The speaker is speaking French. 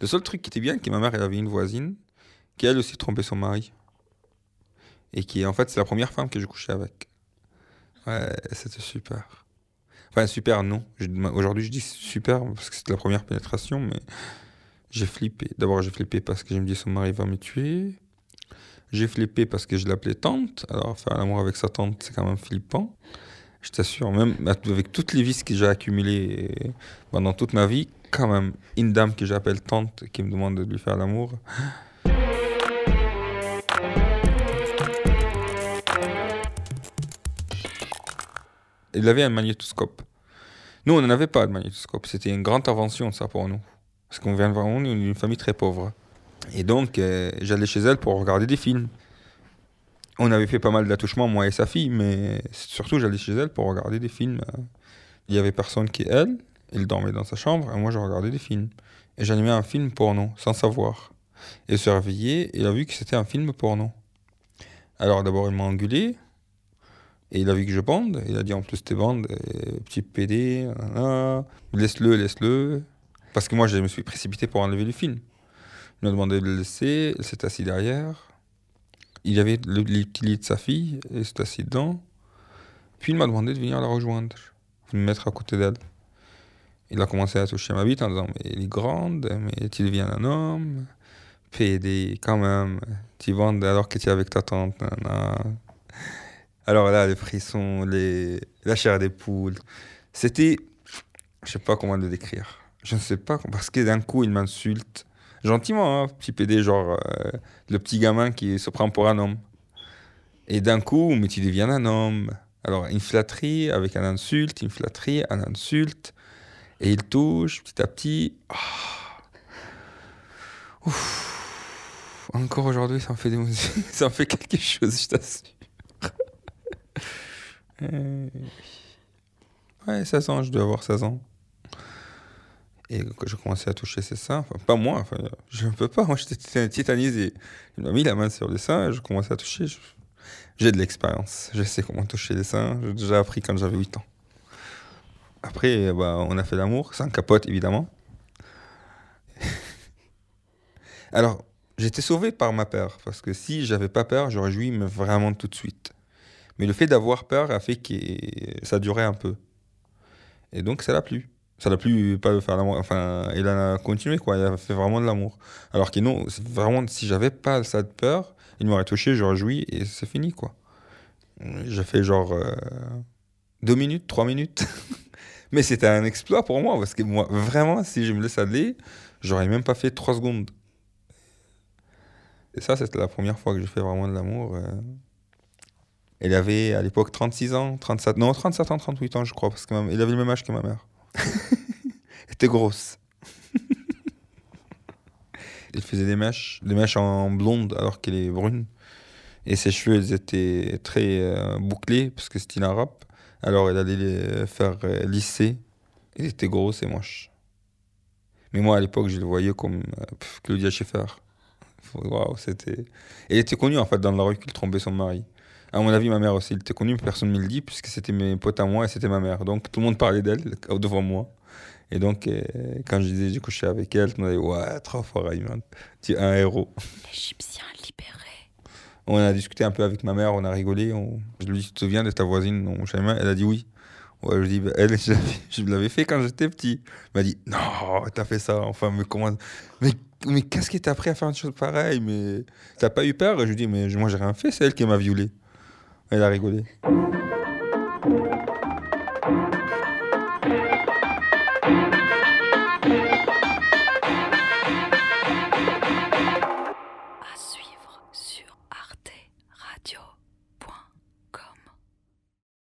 Le seul truc qui était bien, c'est que ma mère, avait une voisine qui, elle aussi, trompait son mari. Et qui, en fait, c'est la première femme que j'ai couché avec. Ouais, c'était super. Enfin, super, non. Je- Aujourd'hui, je dis super parce que c'était la première pénétration, mais j'ai flippé. D'abord, j'ai flippé parce que je me dis son mari va me tuer. J'ai flippé parce que je l'appelais tante. Alors, faire l'amour avec sa tante, c'est quand même flippant. Je t'assure, même avec toutes les vices que j'ai accumulées pendant toute ma vie, quand même, une dame que j'appelle tante qui me demande de lui faire l'amour. Il avait un magnétoscope. Nous, on n'en avait pas de magnétoscope. C'était une grande invention, ça, pour nous. Parce qu'on vient vraiment d'une famille très pauvre. Et donc, euh, j'allais chez elle pour regarder des films. On avait fait pas mal d'attouchements, moi et sa fille, mais surtout, j'allais chez elle pour regarder des films. Il y avait personne qui, elle, il dormait dans sa chambre, et moi, je regardais des films. Et j'animais un film porno, sans savoir. Et se réveillé, il a vu que c'était un film porno. Alors, d'abord, il m'a engueulé. Et il a vu que je bande. Il a dit en plus, t'es bande, petit PD, laisse-le, laisse-le. Parce que moi, je me suis précipité pour enlever le film. Il m'a demandé de le laisser, il s'est assis derrière. Il y avait le, lits de sa fille, il s'est assis dedans. Puis il m'a demandé de venir la rejoindre, de me mettre à côté d'elle. Il a commencé à toucher ma bite en disant Mais elle est grande, mais tu deviens un homme. PD, quand même. Tu vantes alors que tu es avec ta tante. Alors là, les frissons, les... la chair des poules. C'était. Je sais pas comment le décrire. Je ne sais pas, parce que d'un coup, il m'insulte. Gentiment, hein, petit PD, genre euh, le petit gamin qui se prend pour un homme. Et d'un coup, mais tu deviens un homme. Alors, une flatterie avec un insulte, une flatterie, un insulte. Et il touche petit à petit. Ah. Encore aujourd'hui, ça me fait des... ça fait quelque chose, je t'assure. Ouais, 16 ans, je dois avoir 16 ans. Et quand j'ai commencé à toucher ses seins, enfin, pas moi, enfin, je ne peux pas, moi j'étais tita- titanisé. Il m'a mis la main sur les seins, je commençais à toucher. J'ai de l'expérience, je sais comment toucher les seins, j'ai déjà appris quand j'avais 8 ans. Après, bah, on a fait l'amour, sans capote évidemment. Alors, j'étais sauvé par ma peur, parce que si j'avais pas peur, j'aurais joui mais vraiment tout de suite. Mais le fait d'avoir peur a fait que ça durait un peu. Et donc, ça l'a plu. Ça l'a plu pas de faire l'amour. Enfin, il a continué, quoi. Il a fait vraiment de l'amour. Alors que non, vraiment, si j'avais pas ça de peur, il m'aurait touché, j'aurais joui et c'est fini, quoi. J'ai fait genre euh, deux minutes, trois minutes. Mais c'était un exploit pour moi, parce que moi, vraiment, si je me laisse aller, j'aurais même pas fait trois secondes. Et ça, c'était la première fois que j'ai fait vraiment de l'amour. euh. Il avait à l'époque 36 ans, 37, non, 37 ans, 38 ans, je crois, parce qu'il avait le même âge que ma mère. Elle était grosse. Il faisait des mèches, des mèches en blonde alors qu'elle est brune. Et ses cheveux, ils étaient très euh, bouclés parce que c'était une arabe. Alors elle allait les faire euh, lisser. Il était gros et moche. Mais moi, à l'époque, je le voyais comme euh, Claudia Schiffer. Waouh, c'était. Elle était connue en fait dans la rue qu'il trompait son mari. À mon avis, ma mère aussi, elle était connue, mais personne ne me le dit, puisque c'était mes potes à moi et c'était ma mère. Donc tout le monde parlait d'elle euh, devant moi. Et donc, euh, quand je disais j'ai couché avec elle, tout le monde disait Ouais, trop fort, Ayman. Tu es un héros. L'Égyptien libéré. On a discuté un peu avec ma mère, on a rigolé. Je lui ai dit Tu te souviens de ta voisine, mon Shaima Elle a dit oui. Je lui dit Bah, Elle, je l'avais- fait quand j'étais petit. Elle m'a dit Non, t'as fait ça. Enfin, mais comment. Mais, mais qu'est-ce qui t'a appris à faire une chose pareille? Mais t'as pas eu peur? Je lui dit Mais moi, j'ai rien fait, c'est elle qui m'a violé. Elle a rigolé.